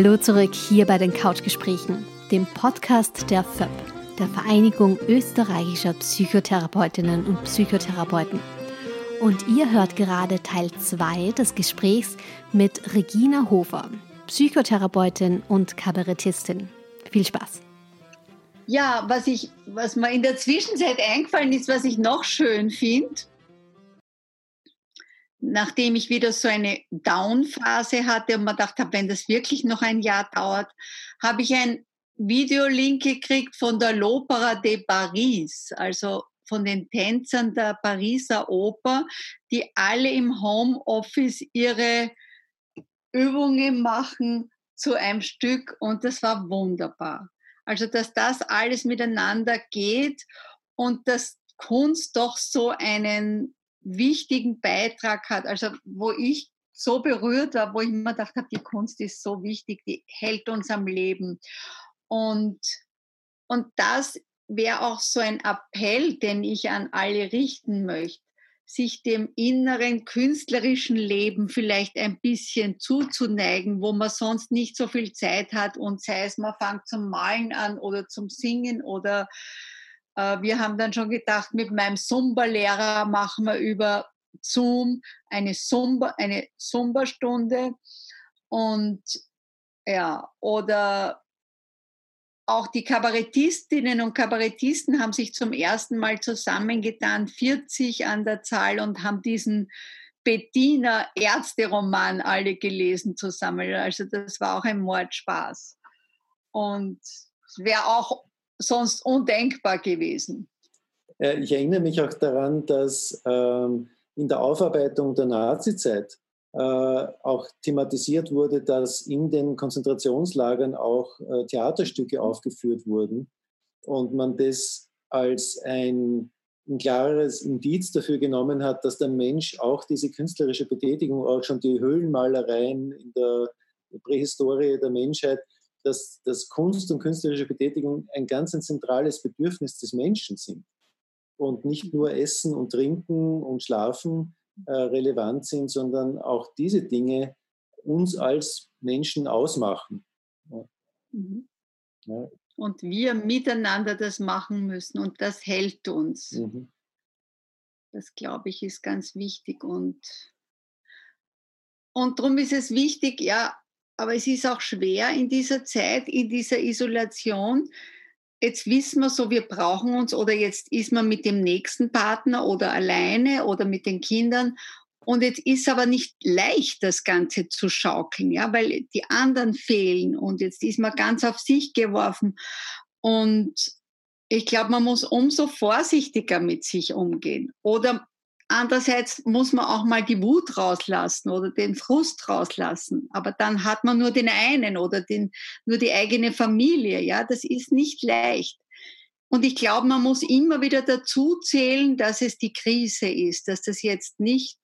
Hallo zurück hier bei den Couchgesprächen, dem Podcast der FÖP, der Vereinigung österreichischer Psychotherapeutinnen und Psychotherapeuten. Und ihr hört gerade Teil 2 des Gesprächs mit Regina Hofer, Psychotherapeutin und Kabarettistin. Viel Spaß! Ja, was, ich, was mir in der Zwischenzeit eingefallen ist, was ich noch schön finde, nachdem ich wieder so eine Down-Phase hatte und mir gedacht habe, wenn das wirklich noch ein Jahr dauert, habe ich ein Videolink gekriegt von der L'Opera de Paris, also von den Tänzern der Pariser Oper, die alle im Homeoffice ihre Übungen machen zu einem Stück und das war wunderbar. Also, dass das alles miteinander geht und dass Kunst doch so einen wichtigen Beitrag hat. Also, wo ich so berührt war, wo ich immer gedacht habe, die Kunst ist so wichtig, die hält uns am Leben. Und, und das wäre auch so ein Appell, den ich an alle richten möchte, sich dem inneren künstlerischen Leben vielleicht ein bisschen zuzuneigen, wo man sonst nicht so viel Zeit hat und sei es, man fängt zum Malen an oder zum Singen oder wir haben dann schon gedacht, mit meinem Zumba-Lehrer machen wir über Zoom eine Zumba, eine Zumba-Stunde und ja, oder auch die Kabarettistinnen und Kabarettisten haben sich zum ersten Mal zusammengetan, 40 an der Zahl und haben diesen Bettina Ärzte-Roman alle gelesen zusammen. Also das war auch ein Mordspaß. Und es wäre auch sonst undenkbar gewesen. Ich erinnere mich auch daran, dass ähm, in der Aufarbeitung der Nazizeit äh, auch thematisiert wurde, dass in den Konzentrationslagern auch äh, Theaterstücke aufgeführt wurden und man das als ein, ein klares Indiz dafür genommen hat, dass der Mensch auch diese künstlerische Betätigung, auch schon die Höhlenmalereien in der Prähistorie der Menschheit, dass, dass Kunst und künstlerische Betätigung ein ganz ein zentrales Bedürfnis des Menschen sind und nicht nur Essen und Trinken und Schlafen, äh, relevant sind, sondern auch diese Dinge uns als Menschen ausmachen. Mhm. Ja. Und wir miteinander das machen müssen und das hält uns. Mhm. Das, glaube ich, ist ganz wichtig. Und, und darum ist es wichtig, ja, aber es ist auch schwer in dieser Zeit, in dieser Isolation, jetzt wissen wir so, wir brauchen uns oder jetzt ist man mit dem nächsten Partner oder alleine oder mit den Kindern. Und jetzt ist aber nicht leicht, das Ganze zu schaukeln, ja, weil die anderen fehlen und jetzt ist man ganz auf sich geworfen. Und ich glaube, man muss umso vorsichtiger mit sich umgehen. Oder Andererseits muss man auch mal die Wut rauslassen oder den Frust rauslassen. Aber dann hat man nur den einen oder den, nur die eigene Familie. Ja, das ist nicht leicht. Und ich glaube, man muss immer wieder dazu zählen, dass es die Krise ist, dass das jetzt nicht,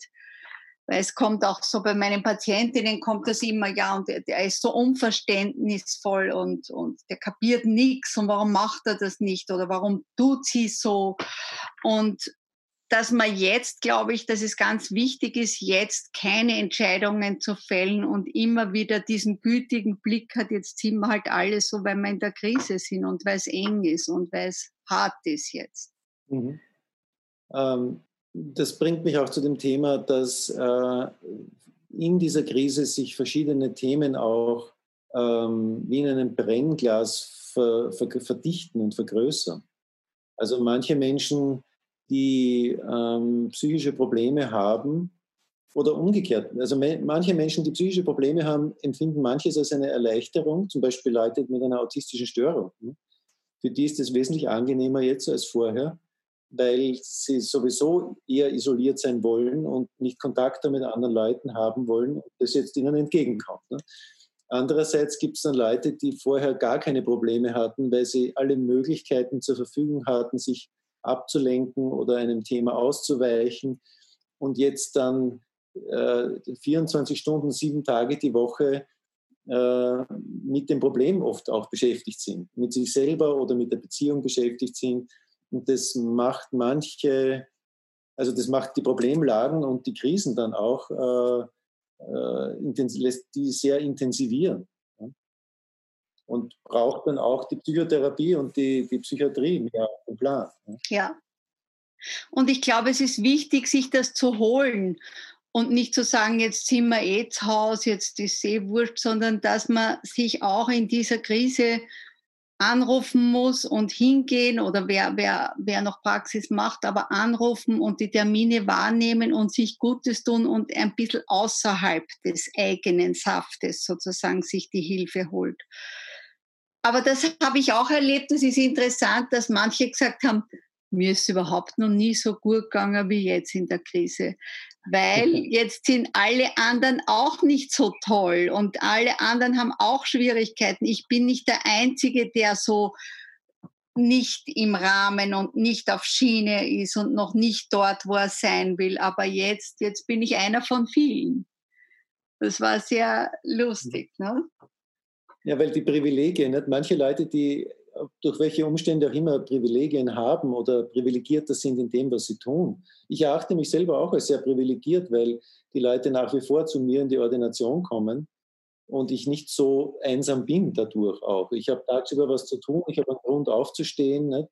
weil es kommt auch so bei meinen Patientinnen kommt das immer, ja, und der ist so unverständnisvoll und, und der kapiert nichts und warum macht er das nicht oder warum tut sie so? Und dass man jetzt, glaube ich, dass es ganz wichtig ist, jetzt keine Entscheidungen zu fällen und immer wieder diesen gütigen Blick hat, jetzt ziehen wir halt alles so, weil wir in der Krise sind und weil es eng ist und weil es hart ist jetzt. Mhm. Ähm, das bringt mich auch zu dem Thema, dass äh, in dieser Krise sich verschiedene Themen auch ähm, wie in einem Brennglas ver, ver, verdichten und vergrößern. Also manche Menschen die ähm, psychische Probleme haben oder umgekehrt. Also me manche Menschen, die psychische Probleme haben, empfinden manches als eine Erleichterung, zum Beispiel Leute mit einer autistischen Störung. Ne? Für die ist es wesentlich angenehmer jetzt als vorher, weil sie sowieso eher isoliert sein wollen und nicht Kontakte mit anderen Leuten haben wollen das jetzt ihnen entgegenkommt. Ne? Andererseits gibt es dann Leute, die vorher gar keine Probleme hatten, weil sie alle Möglichkeiten zur Verfügung hatten, sich abzulenken oder einem Thema auszuweichen und jetzt dann äh, 24 Stunden, sieben Tage die Woche äh, mit dem Problem oft auch beschäftigt sind, mit sich selber oder mit der Beziehung beschäftigt sind. Und das macht manche, also das macht die Problemlagen und die Krisen dann auch, äh, äh die sehr intensivieren. Und braucht dann auch die Psychotherapie und die, die Psychiatrie mehr im Plan. Ja. Und ich glaube, es ist wichtig, sich das zu holen und nicht zu sagen, jetzt sind wir eh zu Hause, jetzt ist eh wurscht, sondern dass man sich auch in dieser Krise anrufen muss und hingehen oder wer, wer, wer noch Praxis macht, aber anrufen und die Termine wahrnehmen und sich Gutes tun und ein bisschen außerhalb des eigenen Saftes sozusagen sich die Hilfe holt. Aber das habe ich auch erlebt, das ist interessant, dass manche gesagt haben, mir ist überhaupt noch nie so gut gegangen wie jetzt in der Krise. Weil jetzt sind alle anderen auch nicht so toll und alle anderen haben auch Schwierigkeiten. Ich bin nicht der Einzige, der so nicht im Rahmen und nicht auf Schiene ist und noch nicht dort, wo er sein will. Aber jetzt, jetzt bin ich einer von vielen. Das war sehr lustig. Ne? Ja, weil die Privilegien, nicht? manche Leute, die durch welche Umstände auch immer Privilegien haben oder privilegierter sind in dem, was sie tun. Ich erachte mich selber auch als sehr privilegiert, weil die Leute nach wie vor zu mir in die Ordination kommen und ich nicht so einsam bin dadurch auch. Ich habe tagsüber was zu tun, ich habe einen Grund aufzustehen.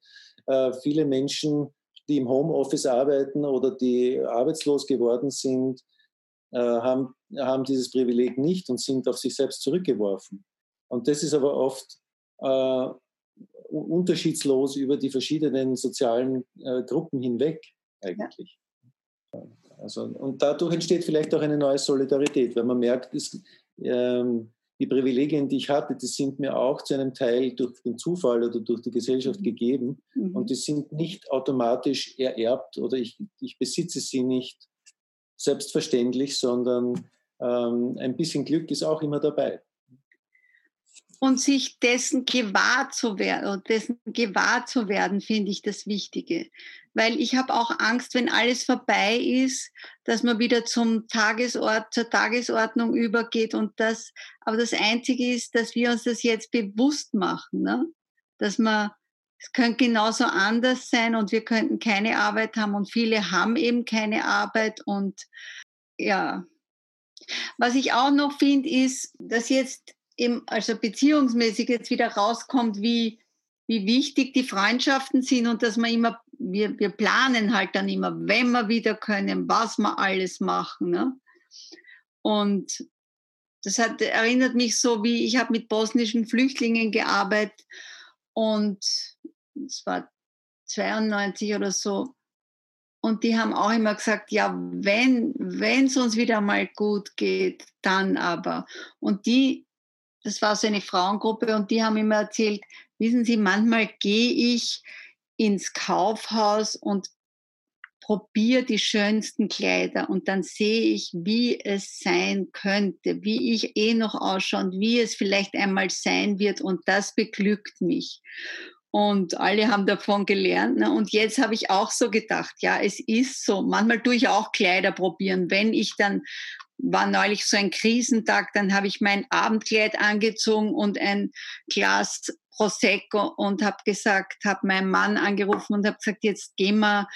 Äh, viele Menschen, die im Homeoffice arbeiten oder die arbeitslos geworden sind, äh, haben, haben dieses Privileg nicht und sind auf sich selbst zurückgeworfen. Und das ist aber oft äh, unterschiedslos über die verschiedenen sozialen äh, Gruppen hinweg eigentlich. Ja. Also, und dadurch entsteht vielleicht auch eine neue Solidarität, weil man merkt, es, ähm, die Privilegien, die ich hatte, die sind mir auch zu einem Teil durch den Zufall oder durch die Gesellschaft mhm. gegeben mhm. und die sind nicht automatisch ererbt oder ich, ich besitze sie nicht selbstverständlich, sondern ähm, ein bisschen Glück ist auch immer dabei und sich dessen gewahr zu werden, dessen gewahr zu werden, finde ich das Wichtige. Weil ich habe auch Angst, wenn alles vorbei ist, dass man wieder zum Tagesort, zur Tagesordnung übergeht und das, aber das Einzige ist, dass wir uns das jetzt bewusst machen, ne? dass man, es könnte genauso anders sein und wir könnten keine Arbeit haben und viele haben eben keine Arbeit und ja. Was ich auch noch finde, ist, dass jetzt eben also beziehungsmäßig jetzt wieder rauskommt, wie, wie wichtig die Freundschaften sind und dass man immer, wir, wir planen halt dann immer, wenn wir wieder können, was wir alles machen. Ne? Und das hat, erinnert mich so, wie ich habe mit bosnischen Flüchtlingen gearbeitet und es war 92 oder so. Und die haben auch immer gesagt, ja, wenn es uns wieder mal gut geht, dann aber. Und die das war so eine Frauengruppe und die haben immer erzählt, wissen Sie, manchmal gehe ich ins Kaufhaus und probiere die schönsten Kleider und dann sehe ich, wie es sein könnte, wie ich eh noch ausschaue und wie es vielleicht einmal sein wird und das beglückt mich. Und alle haben davon gelernt. Ne? Und jetzt habe ich auch so gedacht, ja, es ist so. Manchmal tue ich auch Kleider probieren. Wenn ich dann war neulich so ein Krisentag, dann habe ich mein Abendkleid angezogen und ein Glas Prosecco und habe gesagt, habe meinen Mann angerufen und habe gesagt, jetzt gehen wir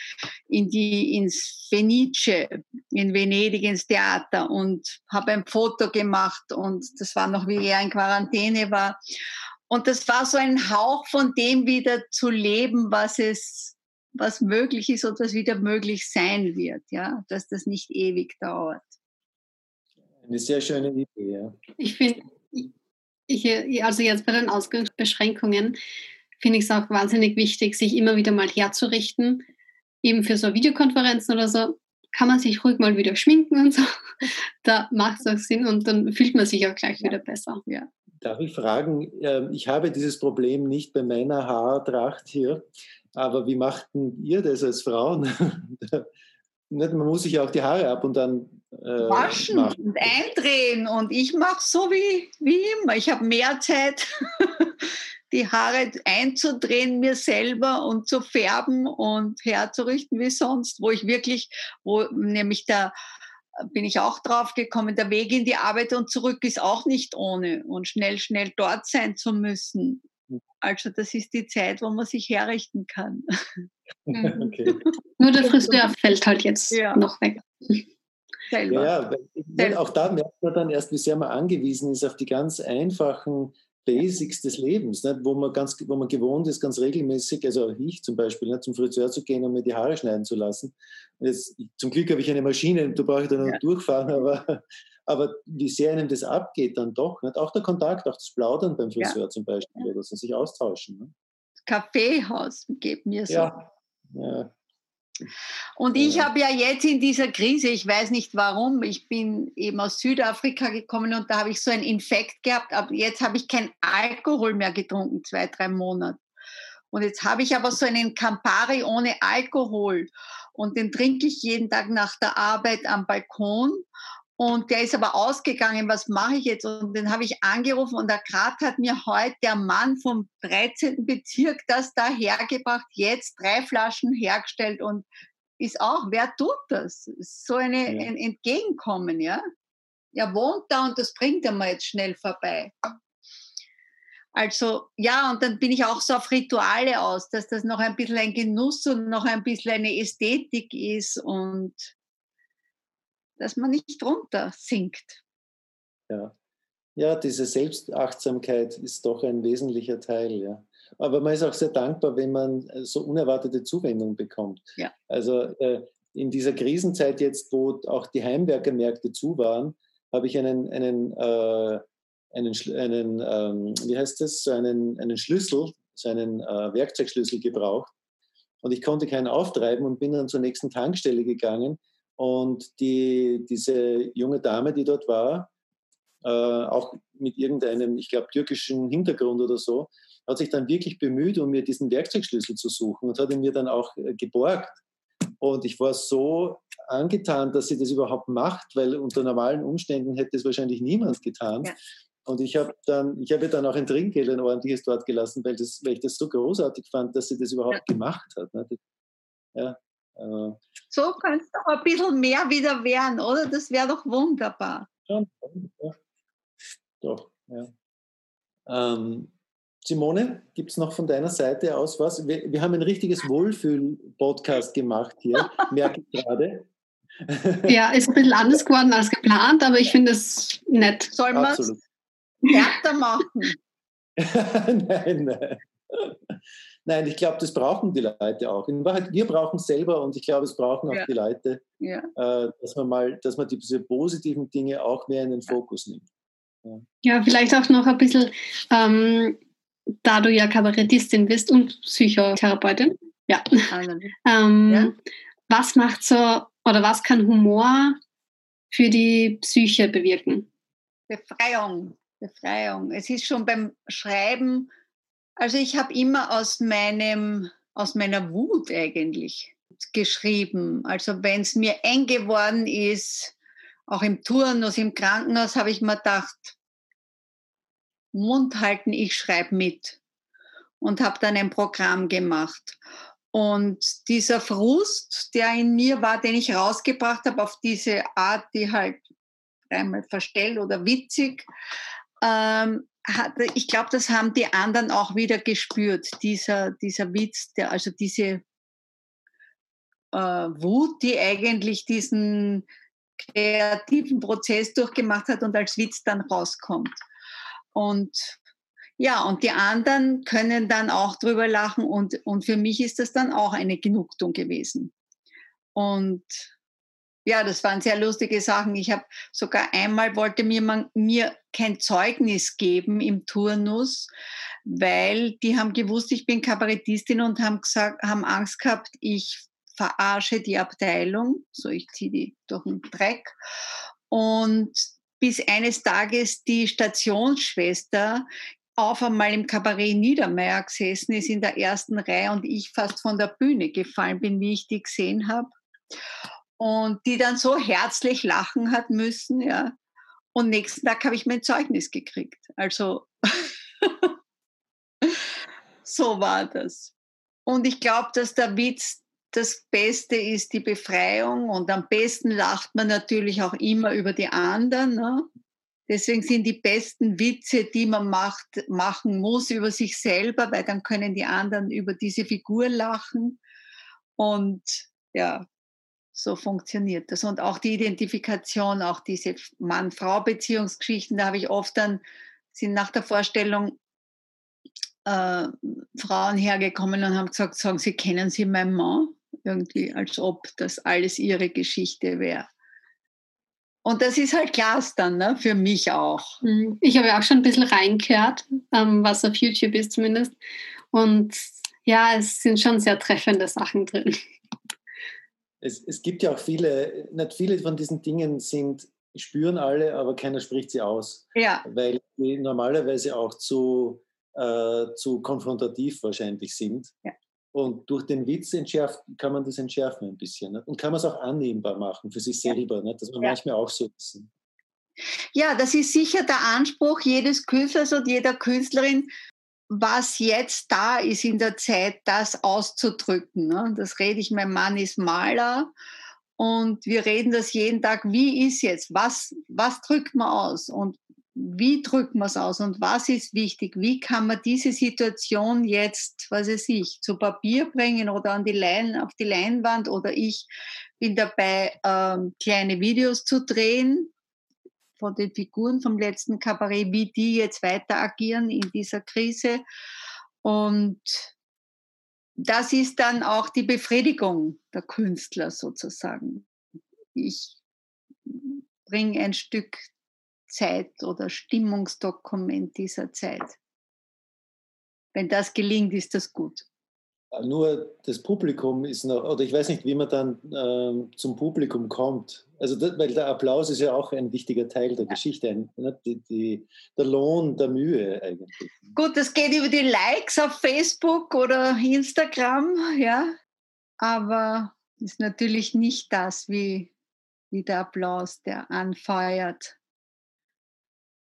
in die ins Fenice in Venedig ins Theater und habe ein Foto gemacht und das war noch wie er in Quarantäne war und das war so ein Hauch von dem wieder zu leben, was es was möglich ist und was wieder möglich sein wird, ja, dass das nicht ewig dauert. Eine sehr schöne Idee, ja. Ich finde, ich, also jetzt bei den Ausgangsbeschränkungen, finde ich es auch wahnsinnig wichtig, sich immer wieder mal herzurichten. Eben für so Videokonferenzen oder so kann man sich ruhig mal wieder schminken und so. Da macht es auch Sinn und dann fühlt man sich auch gleich wieder besser. Ja. Darf ich fragen, ähm, ich habe dieses Problem nicht bei meiner Haartracht hier, aber wie machten ihr das als Frauen? Man muss sich auch die Haare ab und dann waschen machen. und eindrehen. Und ich mache so wie, wie immer. Ich habe mehr Zeit, die Haare einzudrehen mir selber und zu färben und herzurichten wie sonst, wo ich wirklich, wo nämlich da bin ich auch drauf gekommen, der Weg in die Arbeit und zurück ist auch nicht ohne und schnell, schnell dort sein zu müssen. Also das ist die Zeit, wo man sich herrichten kann. Okay. Nur der Friseur fällt halt jetzt ja. noch weg. Selber. Ja, weil, auch da merkt man dann erst, wie sehr man angewiesen ist auf die ganz einfachen Basics des Lebens, nicht? Wo, man ganz, wo man gewohnt ist, ganz regelmäßig, also ich zum Beispiel, nicht? zum Friseur zu gehen und mir die Haare schneiden zu lassen. Jetzt, zum Glück habe ich eine Maschine, da brauche ich dann noch ja. durchfahren, aber, aber wie sehr einem das abgeht dann doch. Nicht? Auch der Kontakt, auch das Plaudern beim Friseur ja. zum Beispiel, oder so, sich austauschen. Ne? Kaffeehaus geht mir so. Ja. ja. Und ich habe ja jetzt in dieser Krise, ich weiß nicht warum, ich bin eben aus Südafrika gekommen und da habe ich so einen Infekt gehabt, aber jetzt habe ich kein Alkohol mehr getrunken, zwei, drei Monate. Und jetzt habe ich aber so einen Campari ohne Alkohol und den trinke ich jeden Tag nach der Arbeit am Balkon. Und der ist aber ausgegangen, was mache ich jetzt? Und den habe ich angerufen und der Grat hat mir heute der Mann vom 13. Bezirk das da hergebracht, jetzt drei Flaschen hergestellt und ist auch, wer tut das? So eine, ja. ein Entgegenkommen, ja? Er wohnt da und das bringt er mal jetzt schnell vorbei. Also ja, und dann bin ich auch so auf Rituale aus, dass das noch ein bisschen ein Genuss und noch ein bisschen eine Ästhetik ist und dass man nicht runter sinkt. Ja. ja, diese Selbstachtsamkeit ist doch ein wesentlicher Teil, ja. Aber man ist auch sehr dankbar, wenn man äh, so unerwartete Zuwendung bekommt. Ja. Also äh, in dieser Krisenzeit jetzt, wo auch die Heimwerkermärkte zu waren, habe ich einen, einen, äh, einen, einen ähm, wie heißt das, so einen, einen Schlüssel, so einen äh, Werkzeugschlüssel gebraucht. Und ich konnte keinen auftreiben und bin dann zur nächsten Tankstelle gegangen und die, diese junge Dame, die dort war, äh, auch mit irgendeinem, ich glaube, türkischen Hintergrund oder so, hat sich dann wirklich bemüht, um mir diesen Werkzeugschlüssel zu suchen und hat ihn mir dann auch äh, geborgt. Und ich war so angetan, dass sie das überhaupt macht, weil unter normalen Umständen hätte es wahrscheinlich niemand getan. Ja. Und ich habe dann, ich habe dann auch ein Trinkgeld, ein ordentliches dort gelassen, weil, das, weil ich das so großartig fand, dass sie das überhaupt ja. gemacht hat. Ne? Ja, äh, so kannst du ein bisschen mehr wieder werden, oder? Das wäre doch wunderbar. Ja, doch, ja. Ähm, Simone, gibt es noch von deiner Seite aus was? Wir, wir haben ein richtiges Wohlfühl-Podcast gemacht hier, merke ich gerade. Ja, ist ein bisschen anders geworden als geplant, aber ich finde es nett. Soll man es härter machen? nein, nein. Nein, ich glaube, das brauchen die Leute auch. In Wahrheit, wir brauchen es selber und ich glaube, es brauchen auch ja. die Leute, ja. äh, dass man mal, dass man diese positiven Dinge auch mehr in den Fokus nimmt. Ja, ja vielleicht auch noch ein bisschen, ähm, da du ja Kabarettistin bist und Psychotherapeutin. Ja. ähm, was macht so oder was kann Humor für die Psyche bewirken? Befreiung, Befreiung. Es ist schon beim Schreiben also ich habe immer aus meinem, aus meiner Wut eigentlich geschrieben. Also wenn es mir eng geworden ist, auch im Turnus, im Krankenhaus, habe ich mir gedacht, Mund halten, ich schreibe mit. Und habe dann ein Programm gemacht. Und dieser Frust, der in mir war, den ich rausgebracht habe auf diese Art, die halt einmal verstellt oder witzig, ähm, ich glaube, das haben die anderen auch wieder gespürt, dieser, dieser Witz, der, also diese äh, Wut, die eigentlich diesen kreativen Prozess durchgemacht hat und als Witz dann rauskommt. Und ja, und die anderen können dann auch drüber lachen und, und für mich ist das dann auch eine Genugtuung gewesen. Und ja, das waren sehr lustige Sachen. Ich habe sogar einmal wollte mir man mir kein Zeugnis geben im Turnus, weil die haben gewusst, ich bin Kabarettistin und haben gesagt, haben Angst gehabt, ich verarsche die Abteilung, so ich ziehe die durch den Dreck. Und bis eines Tages die Stationsschwester auf einmal im Kabarett Niedermeyer gesessen ist in der ersten Reihe und ich fast von der Bühne gefallen bin, wie ich die gesehen habe und die dann so herzlich lachen hat müssen, ja. Und nächsten Tag habe ich mein Zeugnis gekriegt. Also so war das. Und ich glaube, dass der Witz das Beste ist, die Befreiung. Und am besten lacht man natürlich auch immer über die anderen. Ne? Deswegen sind die besten Witze, die man macht, machen muss über sich selber, weil dann können die anderen über diese Figur lachen. Und ja, so funktioniert das. Und auch die Identifikation, auch diese Mann-Frau-Beziehungsgeschichten, da habe ich oft dann sind nach der Vorstellung äh, Frauen hergekommen und haben gesagt, sagen Sie, kennen Sie meinen Mann? Irgendwie, als ob das alles ihre Geschichte wäre. Und das ist halt Glas dann, ne? für mich auch. Mhm. Ich habe ja auch schon ein bisschen reingehört, ähm, was auf YouTube ist zumindest. Und ja, es sind schon sehr treffende Sachen drin. Es, es gibt ja auch viele, nicht viele von diesen Dingen sind, spüren alle, aber keiner spricht sie aus. Ja. Weil die normalerweise auch zu, äh, zu konfrontativ wahrscheinlich sind. Ja. Und durch den Witz entschärft, kann man das entschärfen ein bisschen. Nicht? Und kann man es auch annehmbar machen für sich selber, nicht? dass man ja. manchmal auch so wissen. Ja, das ist sicher der Anspruch jedes Künstlers und jeder Künstlerin, was jetzt da ist in der Zeit, das auszudrücken. Ne? Das rede ich, mein Mann ist Maler und wir reden das jeden Tag, wie ist jetzt, was, was drückt man aus? Und wie drückt man es aus und was ist wichtig? Wie kann man diese Situation jetzt, was weiß ich, zu Papier bringen oder an die Lein, auf die Leinwand oder ich bin dabei, ähm, kleine Videos zu drehen von den Figuren vom letzten Kabarett, wie die jetzt weiter agieren in dieser Krise. Und das ist dann auch die Befriedigung der Künstler sozusagen. Ich bringe ein Stück Zeit oder Stimmungsdokument dieser Zeit. Wenn das gelingt, ist das gut. Nur das Publikum ist noch, oder ich weiß nicht, wie man dann ähm, zum Publikum kommt. Also, das, weil der Applaus ist ja auch ein wichtiger Teil der ja. Geschichte, ne, die, die, der Lohn der Mühe eigentlich. Gut, das geht über die Likes auf Facebook oder Instagram, ja, aber ist natürlich nicht das wie, wie der Applaus, der anfeuert.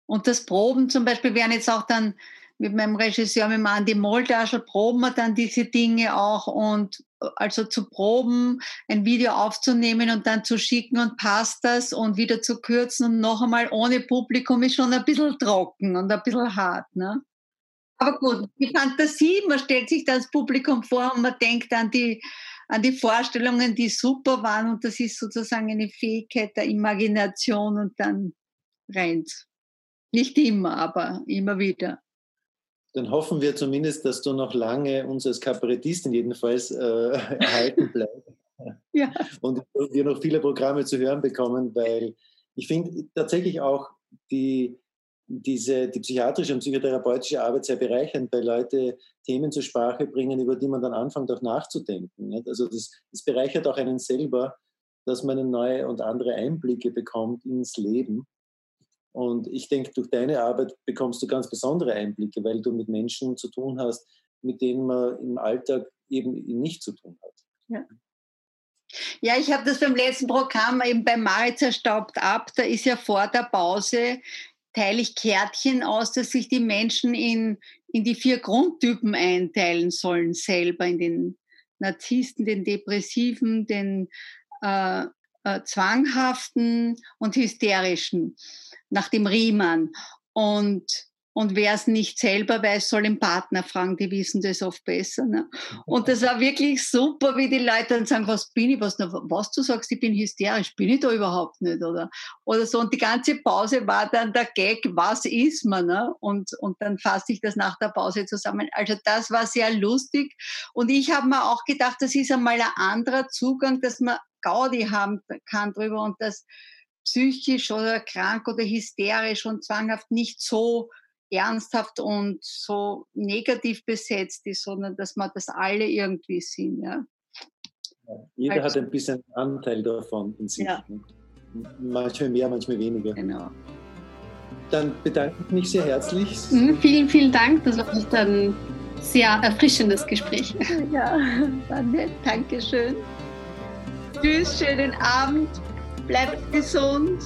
Und das Proben zum Beispiel werden jetzt auch dann mit meinem Regisseur, mit dem Andi Moldaschel, proben wir dann diese Dinge auch und äh, also zu proben, ein Video aufzunehmen und dann zu schicken und passt das und wieder zu kürzen und noch einmal ohne Publikum ist schon ein bisschen trocken und ein bisschen hart. Ne? Aber gut, die Fantasie, man stellt sich das Publikum vor und man denkt an die, an die Vorstellungen, die super waren und das ist sozusagen eine Fähigkeit der Imagination und dann rennt's. Nicht immer, aber immer wieder. Dann hoffen wir zumindest, dass du noch lange uns als Kabarettistin jedenfalls äh, erhalten bleibst. ja. Und wir noch viele Programme zu hören bekommen, weil ich finde tatsächlich auch die, diese, die psychiatrische und psychotherapeutische Arbeit sehr bereichernd, weil Leute Themen zur Sprache bringen, über die man dann anfängt auch nachzudenken. Nicht? Also das, das bereichert auch einen selber, dass man neue und andere Einblicke bekommt ins Leben. Und ich denke, durch deine Arbeit bekommst du ganz besondere Einblicke, weil du mit Menschen zu tun hast, mit denen man im Alltag eben nicht zu tun hat. Ja. Ja, ich habe das beim letzten Programm eben bei Marit zerstaubt ab. Da ist ja vor der Pause, teile ich Kärtchen aus, dass sich die Menschen in, in die vier Grundtypen einteilen sollen, selber in den Narzissten, den Depressiven, den äh, äh, Zwanghaften und Hysterischen nach dem Riemann. Und, und wer es nicht selber weiß, soll den Partner fragen, die wissen das oft besser. Ne? Und das war wirklich super, wie die Leute dann sagen, was bin ich, was, was du sagst, ich bin hysterisch, bin ich da überhaupt nicht, oder? Oder so. Und die ganze Pause war dann der Gag, was ist man? Ne? Und, und dann fasse ich das nach der Pause zusammen. Also das war sehr lustig. Und ich habe mir auch gedacht, das ist einmal ein anderer Zugang, dass man Gaudi haben kann drüber und das psychisch oder krank oder hysterisch und zwanghaft nicht so ernsthaft und so negativ besetzt ist, sondern dass man das alle irgendwie sind. Ja. Jeder also, hat ein bisschen Anteil davon in sich. Ja. Ne? Manchmal mehr, manchmal weniger. Genau. Dann bedanke ich mich sehr herzlich. Mhm, vielen, vielen Dank. Das war echt ein sehr erfrischendes Gespräch. Ja, nett. Dankeschön. Tschüss, schönen Abend. Bleibt gesund.